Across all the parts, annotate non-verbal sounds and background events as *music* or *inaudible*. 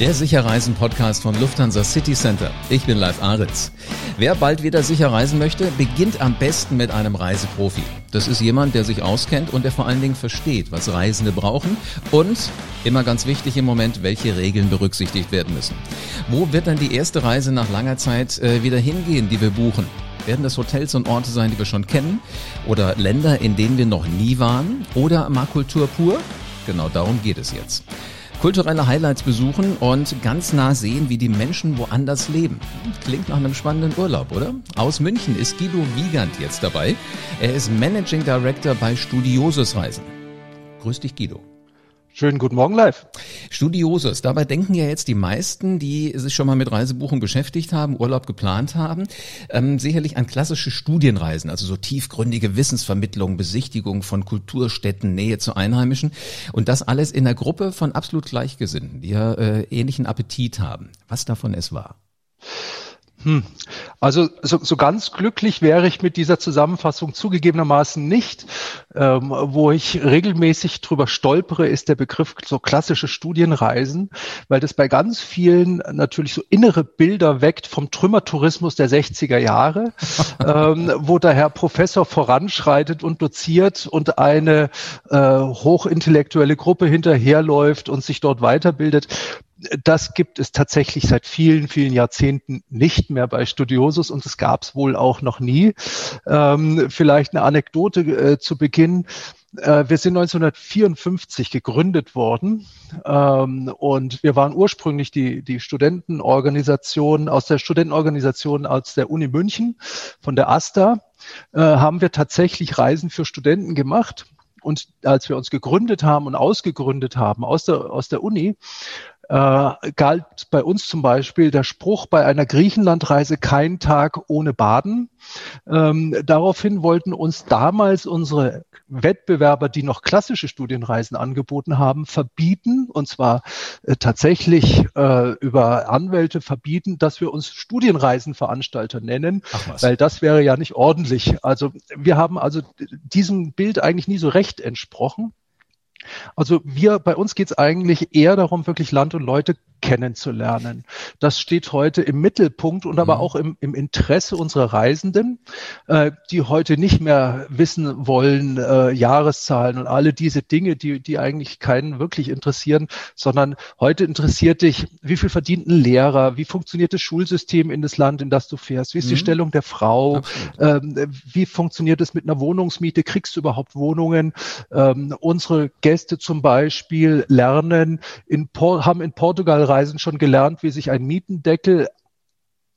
Der Sicherreisen-Podcast von Lufthansa City Center. Ich bin Live Aritz. Wer bald wieder sicher reisen möchte, beginnt am besten mit einem Reiseprofi. Das ist jemand, der sich auskennt und der vor allen Dingen versteht, was Reisende brauchen und, immer ganz wichtig im Moment, welche Regeln berücksichtigt werden müssen. Wo wird dann die erste Reise nach langer Zeit äh, wieder hingehen, die wir buchen? Werden das Hotels und Orte sein, die wir schon kennen? Oder Länder, in denen wir noch nie waren? Oder mal pur? Genau darum geht es jetzt kulturelle Highlights besuchen und ganz nah sehen, wie die Menschen woanders leben. Klingt nach einem spannenden Urlaub, oder? Aus München ist Guido Wiegand jetzt dabei. Er ist Managing Director bei Studiosus Reisen. Grüß dich, Guido. Schönen guten Morgen live. Studiosus, dabei denken ja jetzt die meisten, die sich schon mal mit Reisebuchen beschäftigt haben, Urlaub geplant haben, ähm, sicherlich an klassische Studienreisen, also so tiefgründige Wissensvermittlung, Besichtigung von Kulturstätten, Nähe zu Einheimischen und das alles in einer Gruppe von absolut Gleichgesinnten, die ja äh, ähnlichen Appetit haben. Was davon es war? Hm. Also so, so ganz glücklich wäre ich mit dieser Zusammenfassung zugegebenermaßen nicht. Ähm, wo ich regelmäßig drüber stolpere, ist der Begriff so klassische Studienreisen, weil das bei ganz vielen natürlich so innere Bilder weckt vom Trümmertourismus der 60er Jahre, *laughs* ähm, wo der Herr Professor voranschreitet und doziert und eine äh, hochintellektuelle Gruppe hinterherläuft und sich dort weiterbildet das gibt es tatsächlich seit vielen, vielen Jahrzehnten nicht mehr bei Studiosus und es gab es wohl auch noch nie. Ähm, vielleicht eine Anekdote äh, zu Beginn. Äh, wir sind 1954 gegründet worden ähm, und wir waren ursprünglich die, die Studentenorganisation aus der Studentenorganisation aus der Uni München von der ASTA äh, haben wir tatsächlich Reisen für Studenten gemacht. Und als wir uns gegründet haben und ausgegründet haben aus der, aus der Uni, äh, galt bei uns zum Beispiel der Spruch bei einer Griechenlandreise kein Tag ohne Baden. Ähm, daraufhin wollten uns damals unsere Wettbewerber, die noch klassische Studienreisen angeboten haben, verbieten, und zwar äh, tatsächlich äh, über Anwälte verbieten, dass wir uns Studienreisenveranstalter nennen, weil das wäre ja nicht ordentlich. Also wir haben also diesem Bild eigentlich nie so recht entsprochen. Also wir, bei uns geht es eigentlich eher darum, wirklich Land und Leute kennenzulernen. Das steht heute im Mittelpunkt und aber mhm. auch im, im Interesse unserer Reisenden, äh, die heute nicht mehr wissen wollen, äh, Jahreszahlen und alle diese Dinge, die, die eigentlich keinen wirklich interessieren, sondern heute interessiert dich, wie viel verdient ein Lehrer, wie funktioniert das Schulsystem in das Land, in das du fährst, wie ist mhm. die Stellung der Frau, ähm, wie funktioniert es mit einer Wohnungsmiete, kriegst du überhaupt Wohnungen? Ähm, unsere Gäste zum Beispiel lernen, in Por haben in Portugal Reisen schon gelernt, wie sich ein Mietendeckel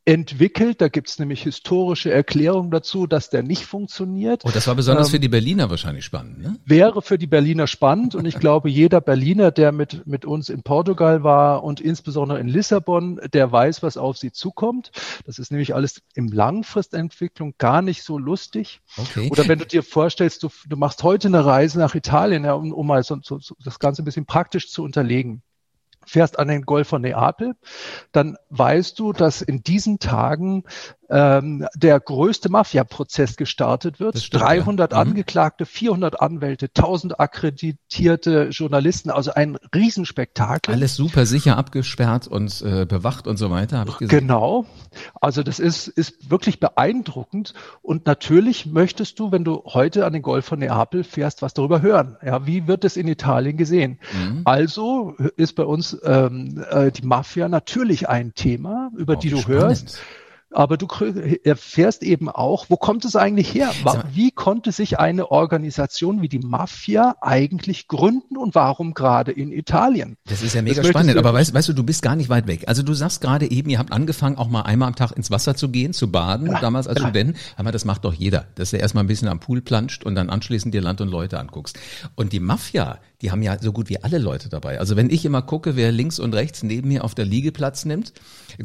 entwickelt. Da gibt es nämlich historische Erklärungen dazu, dass der nicht funktioniert. Und oh, das war besonders ähm, für die Berliner wahrscheinlich spannend. Ne? Wäre für die Berliner spannend und ich glaube, jeder Berliner, der mit, mit uns in Portugal war und insbesondere in Lissabon, der weiß, was auf sie zukommt. Das ist nämlich alles im Langfristentwicklung gar nicht so lustig. Okay. Oder wenn du dir vorstellst, du, du machst heute eine Reise nach Italien, ja, um, um mal so, so, so das Ganze ein bisschen praktisch zu unterlegen fährst an den Golf von Neapel, dann weißt du, dass in diesen Tagen ähm, der größte Mafia-Prozess gestartet wird. Stimmt, 300 ja. Mhm. Angeklagte, 400 Anwälte, 1000 akkreditierte Journalisten, also ein Riesenspektakel. Alles super sicher abgesperrt und äh, bewacht und so weiter. Hab ich gesehen. Genau. Also das ist, ist wirklich beeindruckend. Und natürlich möchtest du, wenn du heute an den Golf von Neapel fährst, was darüber hören. Ja, wie wird es in Italien gesehen? Mhm. Also ist bei uns ähm, äh, die Mafia natürlich ein Thema, über oh, die du spannend. hörst aber du erfährst eben auch, wo kommt es eigentlich her? Wie konnte sich eine Organisation wie die Mafia eigentlich gründen und warum gerade in Italien? Das ist ja mega spannend, aber weißt, weißt du, du bist gar nicht weit weg. Also du sagst gerade eben, ihr habt angefangen, auch mal einmal am Tag ins Wasser zu gehen, zu baden, ja, damals als ja. Student. Aber das macht doch jeder, dass er erstmal ein bisschen am Pool planscht und dann anschließend dir Land und Leute anguckst. Und die Mafia, die haben ja so gut wie alle Leute dabei. Also wenn ich immer gucke, wer links und rechts neben mir auf der Liege Platz nimmt,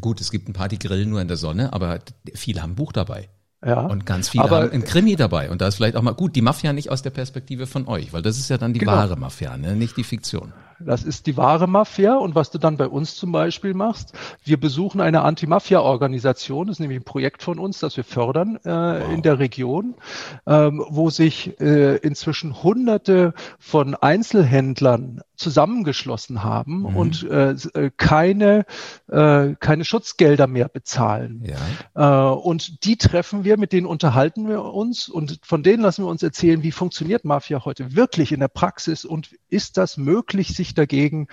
gut, es gibt ein paar, die grillen nur in der Sonne, aber viele haben ein Buch dabei. Ja. Und ganz viele aber, haben ein Krimi dabei. Und da ist vielleicht auch mal gut, die Mafia nicht aus der Perspektive von euch, weil das ist ja dann die genau. wahre Mafia, ne? nicht die Fiktion. Das ist die wahre Mafia. Und was du dann bei uns zum Beispiel machst, wir besuchen eine Anti-Mafia-Organisation, das ist nämlich ein Projekt von uns, das wir fördern äh, wow. in der Region, ähm, wo sich äh, inzwischen hunderte von Einzelhändlern zusammengeschlossen haben mhm. und äh, äh, keine, äh, keine Schutzgelder mehr bezahlen. Ja. Äh, und die treffen wir, mit denen unterhalten wir uns und von denen lassen wir uns erzählen, wie funktioniert Mafia heute wirklich in der Praxis und ist das möglich, sich dagegen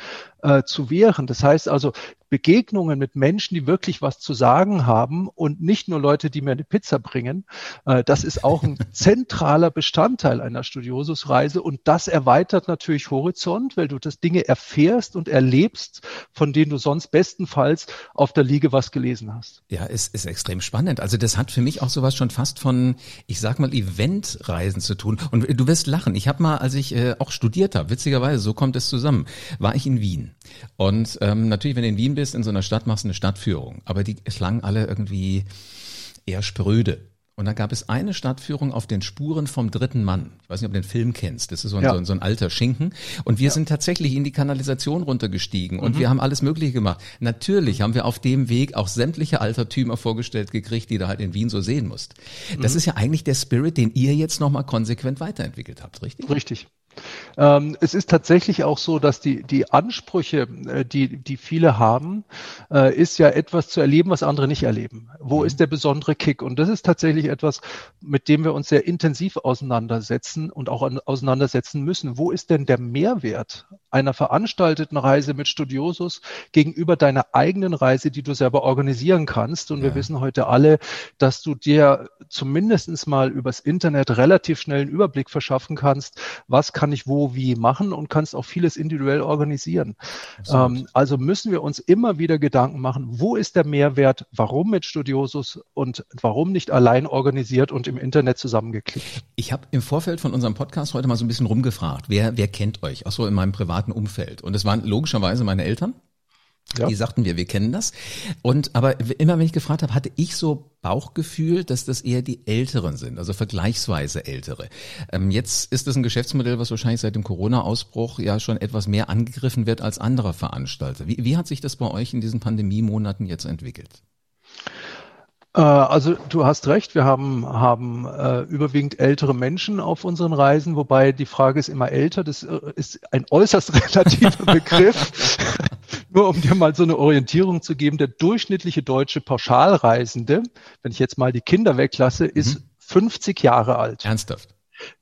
äh, zu wehren. Das heißt also, Begegnungen mit Menschen, die wirklich was zu sagen haben und nicht nur Leute, die mir eine Pizza bringen. Äh, das ist auch ein *laughs* zentraler Bestandteil einer Studiosusreise und das erweitert natürlich Horizont, weil du das Dinge erfährst und erlebst, von denen du sonst bestenfalls auf der Liege was gelesen hast. Ja, es ist extrem spannend. Also das hat für mich auch sowas schon fast von, ich sag mal, Eventreisen zu tun. Und du wirst lachen. Ich habe mal, als ich äh, auch studiert habe, witzigerweise, so kommt es zusammen, war ich in Wien. Und ähm, natürlich, wenn du in Wien bist, in so einer Stadt machst du eine Stadtführung. Aber die klangen alle irgendwie eher spröde. Und dann gab es eine Stadtführung auf den Spuren vom dritten Mann. Ich weiß nicht, ob du den Film kennst. Das ist so ein, ja. so, ein, so ein alter Schinken. Und wir ja. sind tatsächlich in die Kanalisation runtergestiegen und mhm. wir haben alles Mögliche gemacht. Natürlich haben wir auf dem Weg auch sämtliche Altertümer vorgestellt gekriegt, die du halt in Wien so sehen musst. Das mhm. ist ja eigentlich der Spirit, den ihr jetzt nochmal konsequent weiterentwickelt habt, richtig? Richtig. Ähm, es ist tatsächlich auch so, dass die, die Ansprüche, äh, die, die viele haben, äh, ist ja etwas zu erleben, was andere nicht erleben. Wo mhm. ist der besondere Kick? Und das ist tatsächlich etwas, mit dem wir uns sehr intensiv auseinandersetzen und auch an, auseinandersetzen müssen. Wo ist denn der Mehrwert einer veranstalteten Reise mit Studiosus gegenüber deiner eigenen Reise, die du selber organisieren kannst? Und ja. wir wissen heute alle, dass du dir zumindestens mal übers Internet relativ schnell einen Überblick verschaffen kannst, was kann kann ich wo wie machen und kannst auch vieles individuell organisieren. Ähm, also müssen wir uns immer wieder Gedanken machen, wo ist der Mehrwert, warum mit Studiosus und warum nicht allein organisiert und im Internet zusammengeklickt. Ich habe im Vorfeld von unserem Podcast heute mal so ein bisschen rumgefragt, wer, wer kennt euch, auch so in meinem privaten Umfeld. Und es waren logischerweise meine Eltern. Ja. Die sagten wir, wir kennen das. Und aber immer wenn ich gefragt habe, hatte ich so Bauchgefühl, dass das eher die Älteren sind, also vergleichsweise Ältere. Ähm, jetzt ist das ein Geschäftsmodell, was wahrscheinlich seit dem Corona-Ausbruch ja schon etwas mehr angegriffen wird als andere Veranstalter. Wie, wie hat sich das bei euch in diesen Pandemiemonaten jetzt entwickelt? Äh, also du hast recht, wir haben, haben äh, überwiegend ältere Menschen auf unseren Reisen, wobei die Frage ist immer älter, das äh, ist ein äußerst *laughs* relativer Begriff. *laughs* Nur um dir mal so eine Orientierung zu geben, der durchschnittliche deutsche Pauschalreisende, wenn ich jetzt mal die Kinder weglasse, ist mhm. 50 Jahre alt. Ernsthaft?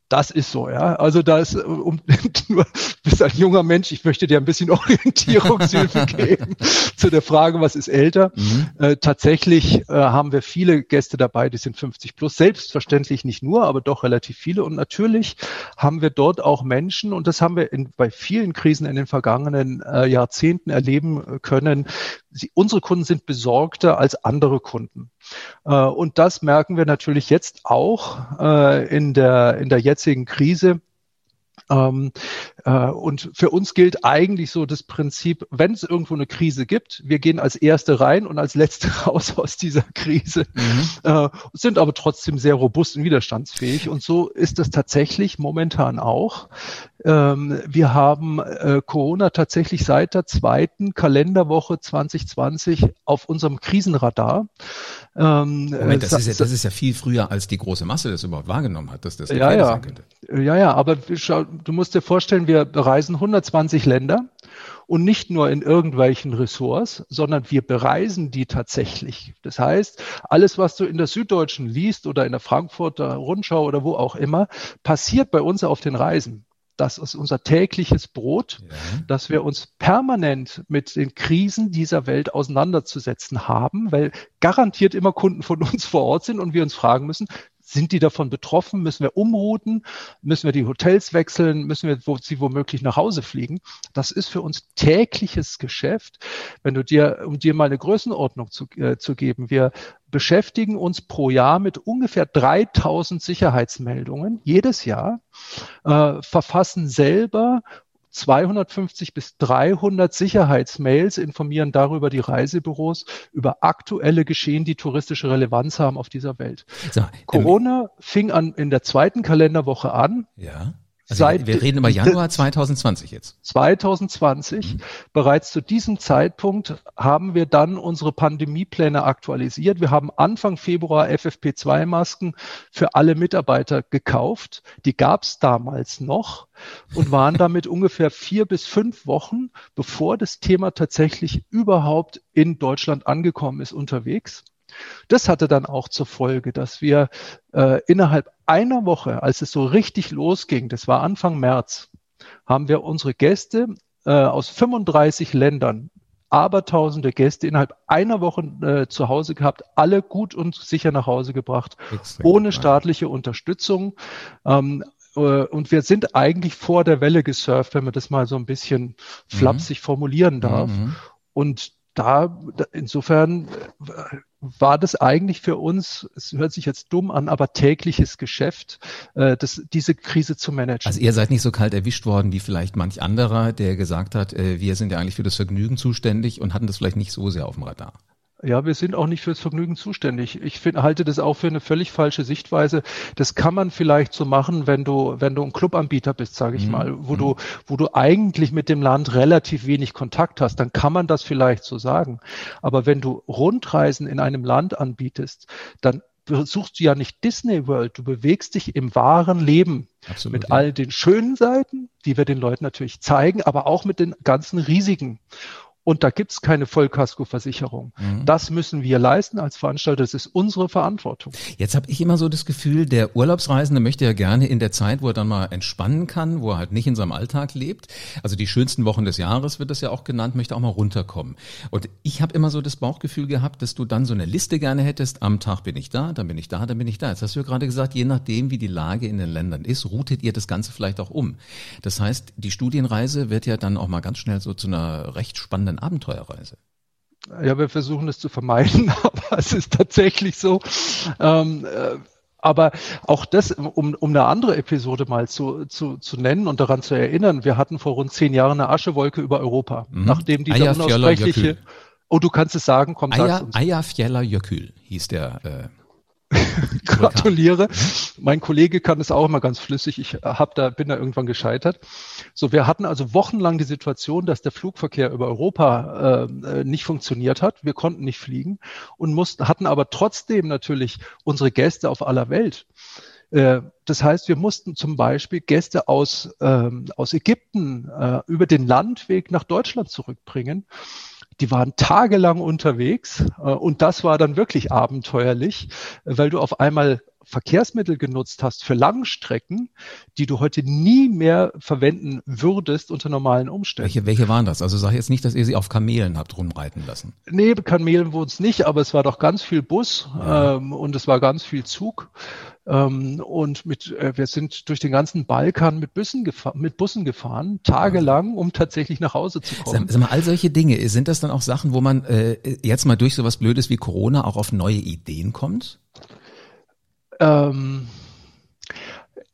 Das ist so, ja. Also da ist, um, *laughs* nur bist ein junger Mensch, ich möchte dir ein bisschen *laughs* Orientierungshilfe *laughs* geben zu der Frage, was ist älter. Mhm. Äh, tatsächlich äh, haben wir viele Gäste dabei, die sind 50 plus. Selbstverständlich nicht nur, aber doch relativ viele. Und natürlich haben wir dort auch Menschen, und das haben wir in, bei vielen Krisen in den vergangenen äh, Jahrzehnten erleben können. Sie, unsere Kunden sind besorgter als andere Kunden. Äh, und das merken wir natürlich jetzt auch äh, in der, in der jetzigen Krise. Ähm, äh, und für uns gilt eigentlich so das Prinzip, wenn es irgendwo eine Krise gibt, wir gehen als Erste rein und als Letzte *laughs* raus aus dieser Krise, mhm. äh, sind aber trotzdem sehr robust und widerstandsfähig. Und so ist es tatsächlich momentan auch. Ähm, wir haben äh, Corona tatsächlich seit der zweiten Kalenderwoche 2020 auf unserem Krisenradar. Ähm, Moment, das, ist ja, das ist ja viel früher, als die große Masse das überhaupt wahrgenommen hat, dass das ja, ja. sein könnte. Ja, ja, aber du musst dir vorstellen, wir bereisen 120 Länder und nicht nur in irgendwelchen Ressorts, sondern wir bereisen die tatsächlich. Das heißt, alles, was du in der Süddeutschen liest oder in der Frankfurter Rundschau oder wo auch immer, passiert bei uns auf den Reisen. Das ist unser tägliches Brot, ja. dass wir uns permanent mit den Krisen dieser Welt auseinanderzusetzen haben, weil garantiert immer Kunden von uns *laughs* vor Ort sind und wir uns fragen müssen, sind die davon betroffen? Müssen wir umrouten? Müssen wir die Hotels wechseln? Müssen wir wo, sie womöglich nach Hause fliegen? Das ist für uns tägliches Geschäft. Wenn du dir, um dir mal eine Größenordnung zu, äh, zu geben, wir beschäftigen uns pro Jahr mit ungefähr 3000 Sicherheitsmeldungen jedes Jahr, äh, verfassen selber 250 bis 300 Sicherheitsmails informieren darüber die Reisebüros über aktuelle Geschehen, die touristische Relevanz haben auf dieser Welt. So, Corona fing an in der zweiten Kalenderwoche an. Ja. Also Seit, wir reden über Januar 2020 jetzt. 2020. Mhm. Bereits zu diesem Zeitpunkt haben wir dann unsere Pandemiepläne aktualisiert. Wir haben Anfang Februar FFP2-Masken für alle Mitarbeiter gekauft. Die gab es damals noch und waren damit *laughs* ungefähr vier bis fünf Wochen, bevor das Thema tatsächlich überhaupt in Deutschland angekommen ist, unterwegs. Das hatte dann auch zur Folge, dass wir äh, innerhalb einer Woche, als es so richtig losging, das war Anfang März, haben wir unsere Gäste äh, aus 35 Ländern, abertausende Gäste innerhalb einer Woche äh, zu Hause gehabt, alle gut und sicher nach Hause gebracht, Extrem ohne staatliche Unterstützung. Ähm, äh, und wir sind eigentlich vor der Welle gesurft, wenn man das mal so ein bisschen mhm. flapsig formulieren darf. Mhm. Und da, insofern äh, war das eigentlich für uns, es hört sich jetzt dumm an, aber tägliches Geschäft, äh, das, diese Krise zu managen. Also ihr seid nicht so kalt erwischt worden wie vielleicht manch anderer, der gesagt hat, äh, wir sind ja eigentlich für das Vergnügen zuständig und hatten das vielleicht nicht so sehr auf dem Radar. Ja, wir sind auch nicht fürs Vergnügen zuständig. Ich find, halte das auch für eine völlig falsche Sichtweise. Das kann man vielleicht so machen, wenn du, wenn du ein Clubanbieter bist, sage ich mhm. mal, wo mhm. du, wo du eigentlich mit dem Land relativ wenig Kontakt hast, dann kann man das vielleicht so sagen. Aber wenn du Rundreisen in einem Land anbietest, dann suchst du ja nicht Disney World, du bewegst dich im wahren Leben Absolut, mit ja. all den schönen Seiten, die wir den Leuten natürlich zeigen, aber auch mit den ganzen Risiken. Und da gibt's keine Vollkaskoversicherung. Mhm. Das müssen wir leisten als Veranstalter. Das ist unsere Verantwortung. Jetzt habe ich immer so das Gefühl, der Urlaubsreisende möchte ja gerne in der Zeit, wo er dann mal entspannen kann, wo er halt nicht in seinem Alltag lebt. Also die schönsten Wochen des Jahres wird das ja auch genannt, möchte auch mal runterkommen. Und ich habe immer so das Bauchgefühl gehabt, dass du dann so eine Liste gerne hättest. Am Tag bin ich da, dann bin ich da, dann bin ich da. Jetzt hast du ja gerade gesagt, je nachdem, wie die Lage in den Ländern ist, routet ihr das Ganze vielleicht auch um. Das heißt, die Studienreise wird ja dann auch mal ganz schnell so zu einer recht spannenden spannenden Abenteuerreise. Ja, wir versuchen es zu vermeiden, *laughs* aber es ist tatsächlich so. Ähm, äh, aber auch das, um, um eine andere Episode mal zu, zu, zu nennen und daran zu erinnern, wir hatten vor rund zehn Jahren eine Aschewolke über Europa, mhm. nachdem die unaussprechliche, oh, du kannst es sagen, komm, sag's uns. Eyjafjallajökull hieß der äh, *laughs* Gratuliere. Mein Kollege kann es auch immer ganz flüssig. Ich hab da, bin da irgendwann gescheitert. So, wir hatten also wochenlang die Situation, dass der Flugverkehr über Europa äh, nicht funktioniert hat. Wir konnten nicht fliegen und mussten, hatten aber trotzdem natürlich unsere Gäste auf aller Welt. Äh, das heißt, wir mussten zum Beispiel Gäste aus, ähm, aus Ägypten äh, über den Landweg nach Deutschland zurückbringen die waren tagelang unterwegs äh, und das war dann wirklich abenteuerlich, weil du auf einmal Verkehrsmittel genutzt hast für Langstrecken, die du heute nie mehr verwenden würdest unter normalen Umständen. Welche, welche waren das? Also sag jetzt nicht, dass ihr sie auf Kamelen habt rumreiten lassen. Nee, Kamelen wurden es nicht, aber es war doch ganz viel Bus ja. ähm, und es war ganz viel Zug. Ähm, und mit, äh, wir sind durch den ganzen Balkan mit Bussen, gefahren, mit Bussen gefahren, tagelang, um tatsächlich nach Hause zu kommen. Sag, sag mal, all solche Dinge, sind das dann auch Sachen, wo man äh, jetzt mal durch sowas Blödes wie Corona auch auf neue Ideen kommt? Ähm,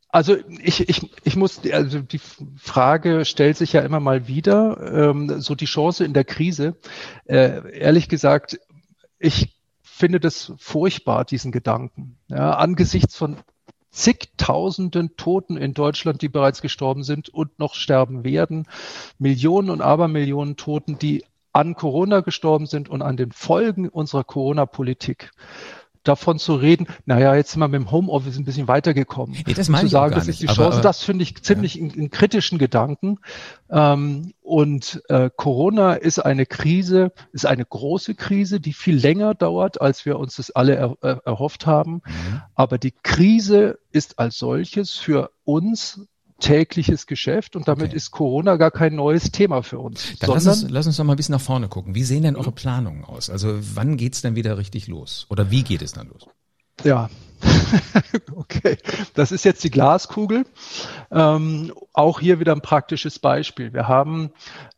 also ich, ich, ich muss, also die Frage stellt sich ja immer mal wieder, ähm, so die Chance in der Krise. Äh, ehrlich gesagt, ich finde das furchtbar, diesen Gedanken. Ja, angesichts von zigtausenden Toten in Deutschland, die bereits gestorben sind und noch sterben werden, Millionen und Abermillionen Toten, die an Corona gestorben sind und an den Folgen unserer Corona-Politik davon zu reden, naja, jetzt sind wir mit dem Homeoffice ein bisschen weitergekommen. Nee, das meine zu sagen, das ist die Chance, aber, das finde ich ziemlich ja. einen kritischen Gedanken. Ähm, und äh, Corona ist eine Krise, ist eine große Krise, die viel länger dauert, als wir uns das alle er, er, erhofft haben. Mhm. Aber die Krise ist als solches für uns tägliches Geschäft und damit okay. ist Corona gar kein neues Thema für uns. Dann lass uns, lass uns doch mal ein bisschen nach vorne gucken. Wie sehen denn eure Planungen aus? Also wann geht's denn wieder richtig los? Oder wie geht es dann los? Ja, *laughs* okay. Das ist jetzt die Glaskugel. Ähm, auch hier wieder ein praktisches Beispiel. Wir haben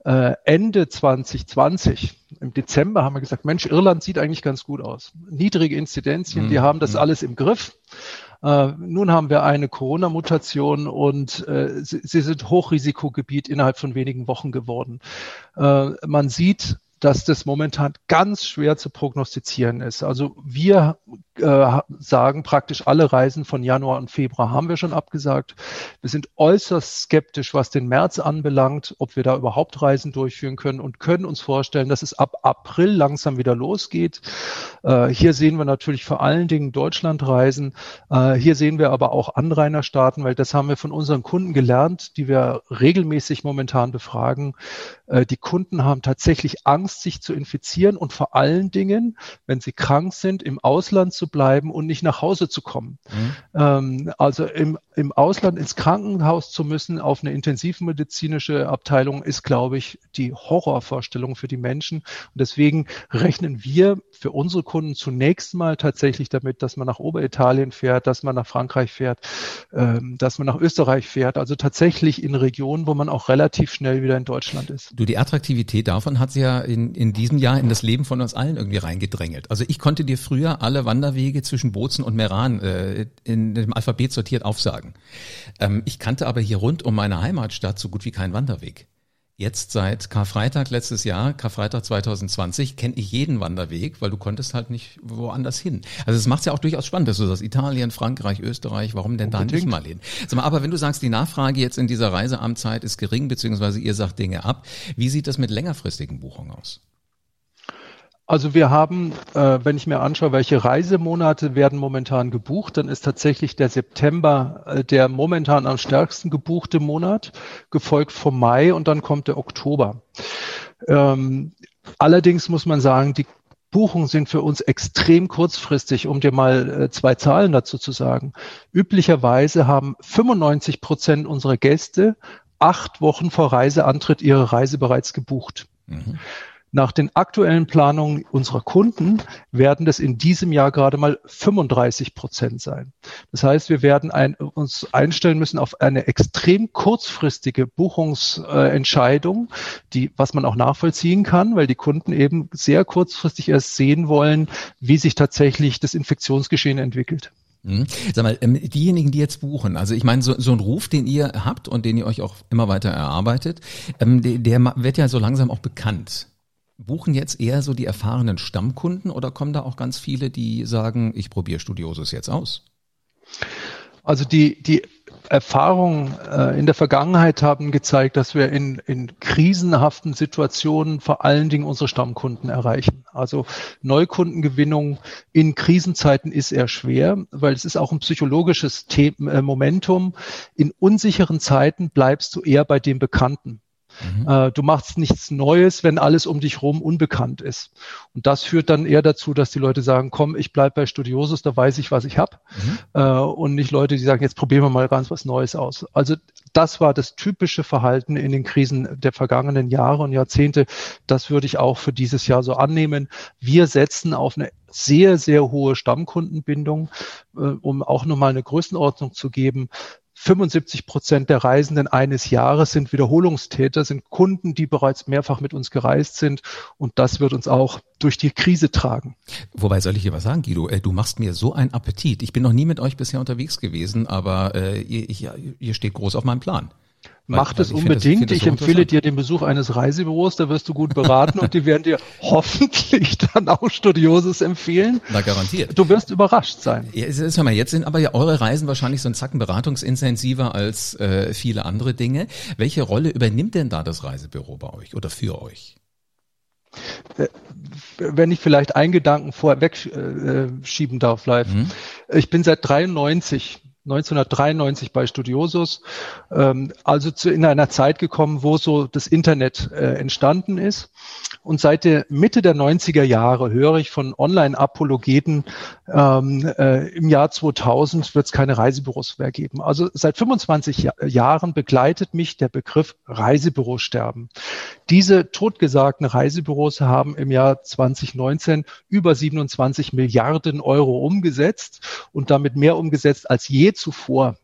äh, Ende 2020, im Dezember haben wir gesagt, Mensch, Irland sieht eigentlich ganz gut aus. Niedrige Inzidenzien, mhm. die haben das mhm. alles im Griff. Äh, nun haben wir eine Corona-Mutation und äh, sie, sie, sind Hochrisikogebiet innerhalb von wenigen Wochen geworden. Äh, man sieht, dass das momentan ganz schwer zu prognostizieren ist. Also wir äh, sagen, praktisch alle Reisen von Januar und Februar haben wir schon abgesagt. Wir sind äußerst skeptisch, was den März anbelangt, ob wir da überhaupt Reisen durchführen können und können uns vorstellen, dass es ab April langsam wieder losgeht. Äh, hier sehen wir natürlich vor allen Dingen Deutschlandreisen. Äh, hier sehen wir aber auch Anrainerstaaten, weil das haben wir von unseren Kunden gelernt, die wir regelmäßig momentan befragen. Äh, die Kunden haben tatsächlich Angst, sich zu infizieren und vor allen Dingen, wenn sie krank sind, im Ausland zu bleiben und nicht nach Hause zu kommen. Mhm. Ähm, also im, im Ausland ins Krankenhaus zu müssen, auf eine intensivmedizinische Abteilung, ist, glaube ich, die Horrorvorstellung für die Menschen. Und deswegen rechnen wir für unsere Kunden zunächst mal tatsächlich damit, dass man nach Oberitalien fährt, dass man nach Frankreich fährt, ähm, dass man nach Österreich fährt. Also tatsächlich in Regionen, wo man auch relativ schnell wieder in Deutschland ist. Du, die Attraktivität davon hat sie ja in, in diesem Jahr in das Leben von uns allen irgendwie reingedrängelt. Also ich konnte dir früher alle Wander Wanderwege zwischen Bozen und Meran äh, in dem Alphabet sortiert aufsagen. Ähm, ich kannte aber hier rund um meine Heimatstadt so gut wie keinen Wanderweg. Jetzt seit Karfreitag letztes Jahr, Karfreitag 2020, kenne ich jeden Wanderweg, weil du konntest halt nicht woanders hin. Also es macht es ja auch durchaus spannend, dass du sagst, Italien, Frankreich, Österreich, warum denn Unbedingt. da nicht mal hin? Sag mal, aber wenn du sagst, die Nachfrage jetzt in dieser Reiseamtzeit ist gering, beziehungsweise ihr sagt Dinge ab, wie sieht das mit längerfristigen Buchungen aus? Also wir haben, äh, wenn ich mir anschaue, welche Reisemonate werden momentan gebucht, dann ist tatsächlich der September äh, der momentan am stärksten gebuchte Monat, gefolgt vom Mai und dann kommt der Oktober. Ähm, allerdings muss man sagen, die Buchungen sind für uns extrem kurzfristig, um dir mal äh, zwei Zahlen dazu zu sagen. Üblicherweise haben 95 Prozent unserer Gäste acht Wochen vor Reiseantritt ihre Reise bereits gebucht. Mhm. Nach den aktuellen Planungen unserer Kunden werden das in diesem Jahr gerade mal 35 Prozent sein. Das heißt, wir werden ein, uns einstellen müssen auf eine extrem kurzfristige Buchungsentscheidung, die, was man auch nachvollziehen kann, weil die Kunden eben sehr kurzfristig erst sehen wollen, wie sich tatsächlich das Infektionsgeschehen entwickelt. Mhm. Sag mal, ähm, diejenigen, die jetzt buchen, also ich meine, so, so ein Ruf, den ihr habt und den ihr euch auch immer weiter erarbeitet, ähm, der, der wird ja so langsam auch bekannt. Buchen jetzt eher so die erfahrenen Stammkunden oder kommen da auch ganz viele, die sagen, ich probiere Studiosus jetzt aus? Also die, die Erfahrungen äh, in der Vergangenheit haben gezeigt, dass wir in, in krisenhaften Situationen vor allen Dingen unsere Stammkunden erreichen. Also Neukundengewinnung in Krisenzeiten ist eher schwer, weil es ist auch ein psychologisches The äh, Momentum. In unsicheren Zeiten bleibst du eher bei dem Bekannten. Mhm. Äh, du machst nichts Neues, wenn alles um dich rum unbekannt ist. Und das führt dann eher dazu, dass die Leute sagen, komm, ich bleib bei Studiosus, da weiß ich, was ich habe. Mhm. Äh, und nicht Leute, die sagen, jetzt probieren wir mal ganz was Neues aus. Also das war das typische Verhalten in den Krisen der vergangenen Jahre und Jahrzehnte. Das würde ich auch für dieses Jahr so annehmen. Wir setzen auf eine sehr, sehr hohe Stammkundenbindung, äh, um auch nochmal eine Größenordnung zu geben. 75 Prozent der Reisenden eines Jahres sind Wiederholungstäter, sind Kunden, die bereits mehrfach mit uns gereist sind. Und das wird uns auch durch die Krise tragen. Wobei soll ich dir was sagen, Guido? Äh, du machst mir so einen Appetit. Ich bin noch nie mit euch bisher unterwegs gewesen, aber äh, ihr, ihr steht groß auf meinem Plan. Macht es unbedingt. Das, ich, ich empfehle dir den Besuch eines Reisebüros, da wirst du gut beraten und die werden dir *laughs* hoffentlich dann auch Studiosus empfehlen. Na, garantiert. Du wirst überrascht sein. Ja, jetzt, mal, jetzt sind aber ja eure Reisen wahrscheinlich so ein Zacken beratungsintensiver als äh, viele andere Dinge. Welche Rolle übernimmt denn da das Reisebüro bei euch oder für euch? Äh, wenn ich vielleicht einen Gedanken vorweg äh, schieben darf, live. Mhm. Ich bin seit 93 1993 bei Studiosus, ähm, also zu, in einer Zeit gekommen, wo so das Internet äh, entstanden ist. Und seit der Mitte der 90er Jahre höre ich von Online-Apologeten, ähm, äh, im Jahr 2000 wird es keine Reisebüros mehr geben. Also seit 25 Jahr, Jahren begleitet mich der Begriff Reisebürosterben. Diese totgesagten Reisebüros haben im Jahr 2019 über 27 Milliarden Euro umgesetzt und damit mehr umgesetzt als zuvor.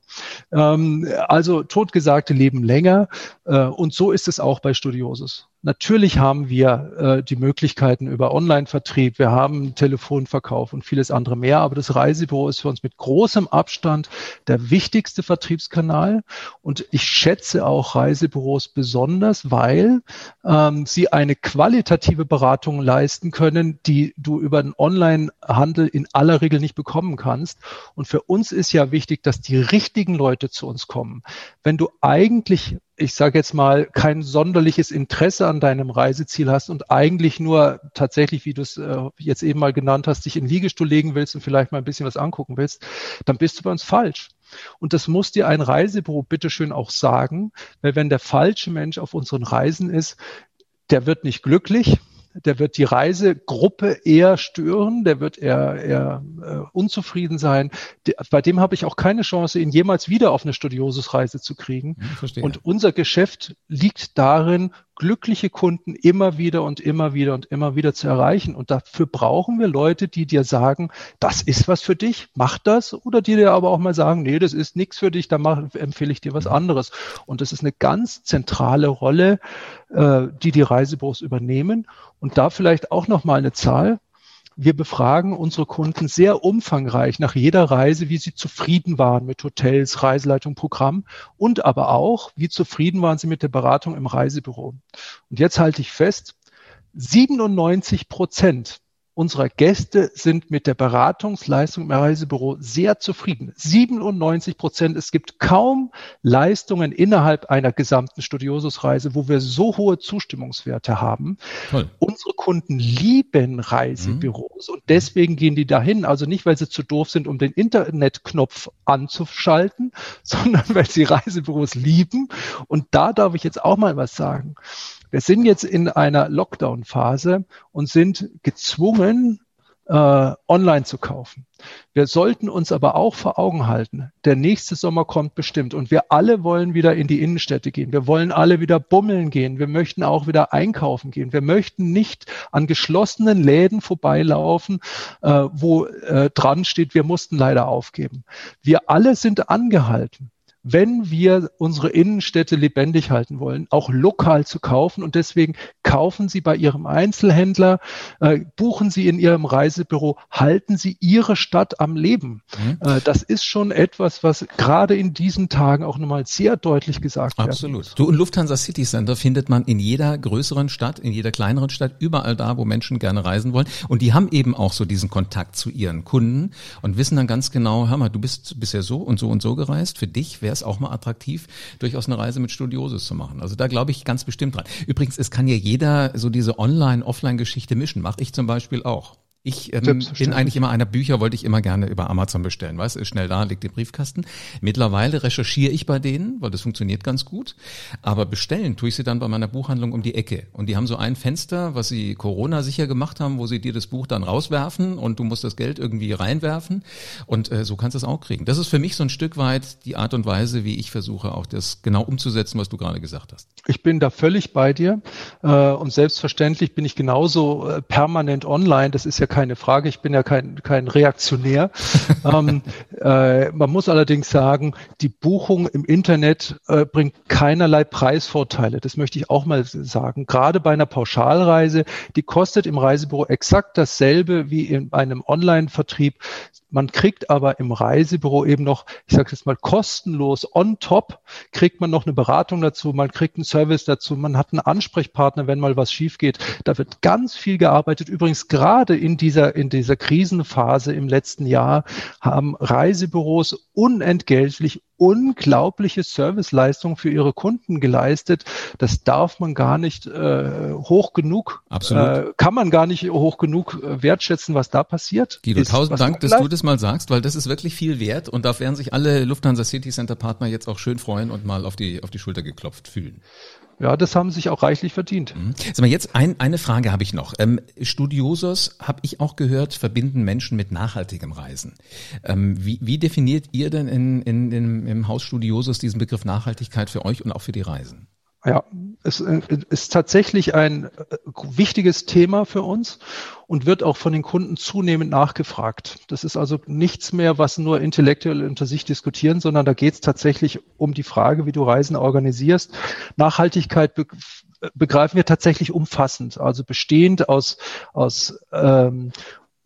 Ähm, also Totgesagte leben länger äh, und so ist es auch bei Studiosus. Natürlich haben wir äh, die Möglichkeiten über Online-Vertrieb, wir haben Telefonverkauf und vieles andere mehr, aber das Reisebüro ist für uns mit großem Abstand der wichtigste Vertriebskanal und ich schätze auch Reisebüros besonders, weil ähm, sie eine qualitative Beratung leisten können, die du über den Online-Handel in aller Regel nicht bekommen kannst. Und für uns ist ja wichtig, dass die richtigen Leute zu uns kommen. Wenn du eigentlich ich sage jetzt mal, kein sonderliches Interesse an deinem Reiseziel hast und eigentlich nur tatsächlich, wie du es äh, jetzt eben mal genannt hast, dich in Liegestuhl legen willst und vielleicht mal ein bisschen was angucken willst, dann bist du bei uns falsch. Und das muss dir ein Reisebüro bitteschön auch sagen, weil wenn der falsche Mensch auf unseren Reisen ist, der wird nicht glücklich, der wird die Reisegruppe eher stören, der wird eher, eher äh, unzufrieden sein. De, bei dem habe ich auch keine Chance, ihn jemals wieder auf eine Studiosus-Reise zu kriegen. Ja, und unser Geschäft liegt darin, glückliche Kunden immer wieder und immer wieder und immer wieder zu erreichen. Und dafür brauchen wir Leute, die dir sagen, das ist was für dich, mach das, oder die dir aber auch mal sagen, nee, das ist nichts für dich, da mach, empfehle ich dir was anderes. Und das ist eine ganz zentrale Rolle, äh, die die Reisebüros übernehmen. Und da vielleicht auch noch mal eine Zahl. Wir befragen unsere Kunden sehr umfangreich nach jeder Reise, wie sie zufrieden waren mit Hotels, Reiseleitung, Programm und aber auch, wie zufrieden waren sie mit der Beratung im Reisebüro. Und jetzt halte ich fest, 97 Prozent unserer Gäste sind mit der Beratungsleistung im Reisebüro sehr zufrieden. 97 Prozent. Es gibt kaum Leistungen innerhalb einer gesamten Studiosus-Reise, wo wir so hohe Zustimmungswerte haben. Toll. Unsere Kunden lieben Reisebüros mhm. und deswegen gehen die dahin. Also nicht, weil sie zu doof sind, um den Internetknopf anzuschalten, *laughs* sondern weil sie Reisebüros lieben. Und da darf ich jetzt auch mal was sagen. Wir sind jetzt in einer Lockdown-Phase und sind gezwungen, äh, online zu kaufen. Wir sollten uns aber auch vor Augen halten, der nächste Sommer kommt bestimmt und wir alle wollen wieder in die Innenstädte gehen. Wir wollen alle wieder bummeln gehen. Wir möchten auch wieder einkaufen gehen. Wir möchten nicht an geschlossenen Läden vorbeilaufen, äh, wo äh, dran steht, wir mussten leider aufgeben. Wir alle sind angehalten, wenn wir unsere Innenstädte lebendig halten wollen, auch lokal zu kaufen. Und deswegen kaufen Sie bei Ihrem Einzelhändler, äh, buchen Sie in Ihrem Reisebüro, halten Sie Ihre Stadt am Leben. Mhm. Äh, das ist schon etwas, was gerade in diesen Tagen auch nochmal sehr deutlich gesagt wird. Absolut. Du, und Lufthansa City Center findet man in jeder größeren Stadt, in jeder kleineren Stadt, überall da, wo Menschen gerne reisen wollen. Und die haben eben auch so diesen Kontakt zu ihren Kunden und wissen dann ganz genau, hör mal, du bist bisher so und so und so gereist. Für dich wäre es auch mal attraktiv, durchaus eine Reise mit Studiosis zu machen. Also da glaube ich ganz bestimmt dran. Übrigens, es kann ja jeder so diese Online-Offline-Geschichte mischen. Mache ich zum Beispiel auch. Ich ähm, bin eigentlich immer einer Bücher, wollte ich immer gerne über Amazon bestellen. Weißt ist schnell da, liegt im Briefkasten. Mittlerweile recherchiere ich bei denen, weil das funktioniert ganz gut. Aber bestellen tue ich sie dann bei meiner Buchhandlung um die Ecke. Und die haben so ein Fenster, was sie Corona sicher gemacht haben, wo sie dir das Buch dann rauswerfen und du musst das Geld irgendwie reinwerfen. Und äh, so kannst du es auch kriegen. Das ist für mich so ein Stück weit die Art und Weise, wie ich versuche, auch das genau umzusetzen, was du gerade gesagt hast. Ich bin da völlig bei dir. Äh, und selbstverständlich bin ich genauso äh, permanent online. Das ist ja keine Frage. Ich bin ja kein, kein Reaktionär. *laughs* ähm, äh, man muss allerdings sagen, die Buchung im Internet äh, bringt keinerlei Preisvorteile. Das möchte ich auch mal sagen. Gerade bei einer Pauschalreise, die kostet im Reisebüro exakt dasselbe wie in einem Online-Vertrieb. Man kriegt aber im Reisebüro eben noch, ich sage jetzt mal kostenlos on top, kriegt man noch eine Beratung dazu, man kriegt einen Service dazu, man hat einen Ansprechpartner, wenn mal was schief geht. Da wird ganz viel gearbeitet. Übrigens gerade in dieser, in dieser Krisenphase im letzten Jahr haben Reisebüros unentgeltlich unglaubliche Serviceleistung für ihre Kunden geleistet. Das darf man gar nicht äh, hoch genug, Absolut. Äh, kann man gar nicht hoch genug äh, wertschätzen, was da passiert. Guido, ist, tausend Dank, dass du das mal sagst, weil das ist wirklich viel wert und da werden sich alle Lufthansa City Center Partner jetzt auch schön freuen und mal auf die, auf die Schulter geklopft fühlen. Ja, das haben sich auch reichlich verdient. Mhm. Sag mal, jetzt ein, eine Frage habe ich noch. Ähm, Studiosos, habe ich auch gehört, verbinden Menschen mit nachhaltigem Reisen. Ähm, wie, wie definiert ihr denn in, in, in, im Haus Studiosos diesen Begriff Nachhaltigkeit für euch und auch für die Reisen? Ja, es äh, ist tatsächlich ein äh, wichtiges Thema für uns und wird auch von den Kunden zunehmend nachgefragt. Das ist also nichts mehr, was nur intellektuell unter sich diskutieren, sondern da geht es tatsächlich um die Frage, wie du Reisen organisierst. Nachhaltigkeit be begreifen wir tatsächlich umfassend, also bestehend aus, aus ähm,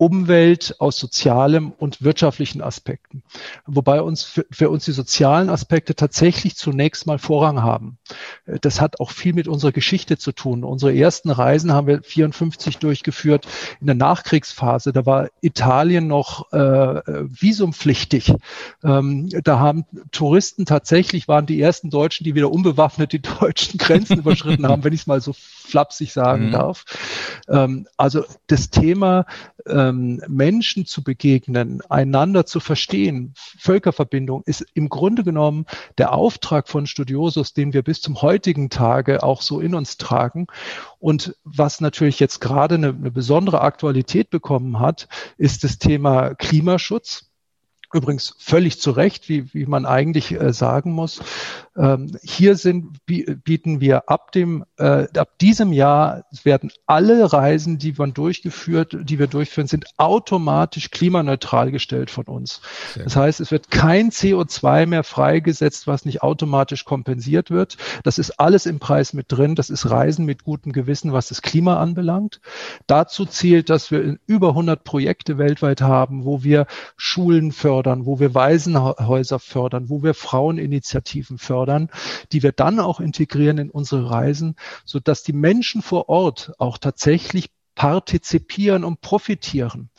Umwelt, aus sozialem und wirtschaftlichen Aspekten. Wobei uns für, für, uns die sozialen Aspekte tatsächlich zunächst mal Vorrang haben. Das hat auch viel mit unserer Geschichte zu tun. Unsere ersten Reisen haben wir 54 durchgeführt in der Nachkriegsphase. Da war Italien noch äh, visumpflichtig. Ähm, da haben Touristen tatsächlich waren die ersten Deutschen, die wieder unbewaffnet die deutschen Grenzen überschritten haben, wenn ich es mal so flapsig sagen mhm. darf. Ähm, also das Thema ähm, Menschen zu begegnen, einander zu verstehen, Völkerverbindung ist im Grunde genommen der Auftrag von Studiosus, den wir bis zum heutigen Tage auch so in uns tragen. Und was natürlich jetzt gerade eine, eine besondere Aktualität bekommen hat, ist das Thema Klimaschutz. Übrigens völlig zu Recht, wie, wie man eigentlich äh, sagen muss. Ähm, hier sind, bieten wir ab dem, äh, ab diesem Jahr werden alle Reisen, die man durchgeführt, die wir durchführen, sind automatisch klimaneutral gestellt von uns. Sehr das heißt, es wird kein CO2 mehr freigesetzt, was nicht automatisch kompensiert wird. Das ist alles im Preis mit drin. Das ist Reisen mit gutem Gewissen, was das Klima anbelangt. Dazu zählt, dass wir über 100 Projekte weltweit haben, wo wir Schulen fördern, wo wir Waisenhäuser fördern, wo wir Fraueninitiativen fördern fördern, die wir dann auch integrieren in unsere Reisen, so dass die Menschen vor Ort auch tatsächlich partizipieren und profitieren.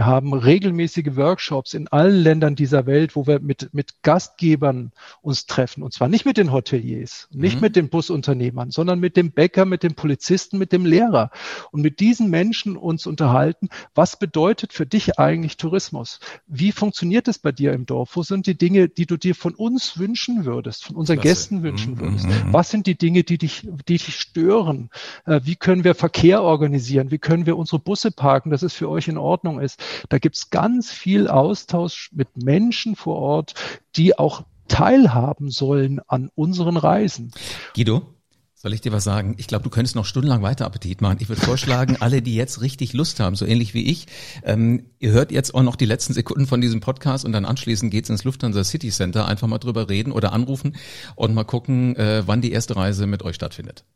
Wir haben regelmäßige Workshops in allen Ländern dieser Welt, wo wir mit, mit Gastgebern uns treffen. Und zwar nicht mit den Hoteliers, nicht mhm. mit den Busunternehmern, sondern mit dem Bäcker, mit dem Polizisten, mit dem Lehrer. Und mit diesen Menschen uns unterhalten, was bedeutet für dich eigentlich Tourismus? Wie funktioniert es bei dir im Dorf? Wo sind die Dinge, die du dir von uns wünschen würdest, von unseren Klasse. Gästen wünschen mhm. würdest? Mhm. Was sind die Dinge, die dich, die dich stören? Äh, wie können wir Verkehr organisieren? Wie können wir unsere Busse parken, dass es für euch in Ordnung ist. Da gibt es ganz viel Austausch mit Menschen vor Ort, die auch teilhaben sollen an unseren Reisen. Guido? Soll ich dir was sagen? Ich glaube, du könntest noch stundenlang weiter Appetit machen. Ich würde vorschlagen, alle, die jetzt richtig Lust haben, so ähnlich wie ich, ähm, ihr hört jetzt auch noch die letzten Sekunden von diesem Podcast und dann anschließend geht's ins Lufthansa City Center. Einfach mal drüber reden oder anrufen und mal gucken, äh, wann die erste Reise mit euch stattfindet.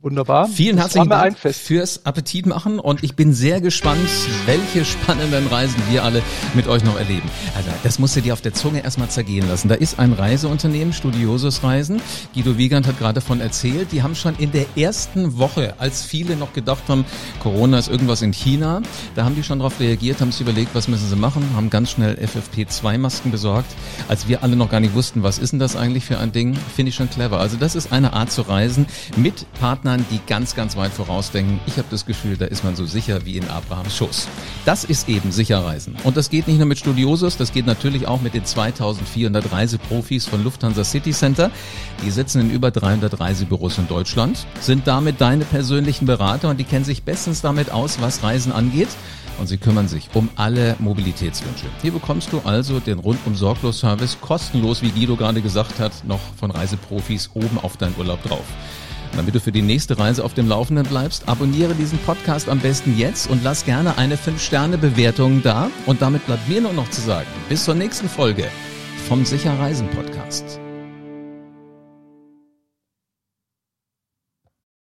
Wunderbar. Vielen herzlichen Dank fürs Appetit machen und ich bin sehr gespannt, welche spannenden Reisen wir alle mit euch noch erleben. Also das musst du dir auf der Zunge erstmal zergehen lassen. Da ist ein Reiseunternehmen, Studiosus Reisen. Guido Wiegand hat gerade davon erzählt. Die haben schon in der ersten Woche, als viele noch gedacht haben, Corona ist irgendwas in China, da haben die schon darauf reagiert, haben sich überlegt, was müssen sie machen, haben ganz schnell FFP2-Masken besorgt, als wir alle noch gar nicht wussten, was ist denn das eigentlich für ein Ding. Finde ich schon clever. Also das ist eine Art zu reisen mit Partnern Partnern, die ganz, ganz weit vorausdenken. Ich habe das Gefühl, da ist man so sicher wie in Abrahams Schoß. Das ist eben sicher. Und das geht nicht nur mit Studiosus, das geht natürlich auch mit den 2400 Reiseprofis von Lufthansa City Center. Die sitzen in über 300 Reisebüros in Deutschland, sind damit deine persönlichen Berater und die kennen sich bestens damit aus, was Reisen angeht und sie kümmern sich um alle Mobilitätswünsche. Hier bekommst du also den rundum sorglos Service kostenlos, wie Guido gerade gesagt hat, noch von Reiseprofis oben auf deinen Urlaub drauf. Damit du für die nächste Reise auf dem Laufenden bleibst, abonniere diesen Podcast am besten jetzt und lass gerne eine 5-Sterne-Bewertung da. Und damit bleibt mir nur noch zu sagen, bis zur nächsten Folge vom Sicher Reisen Podcast.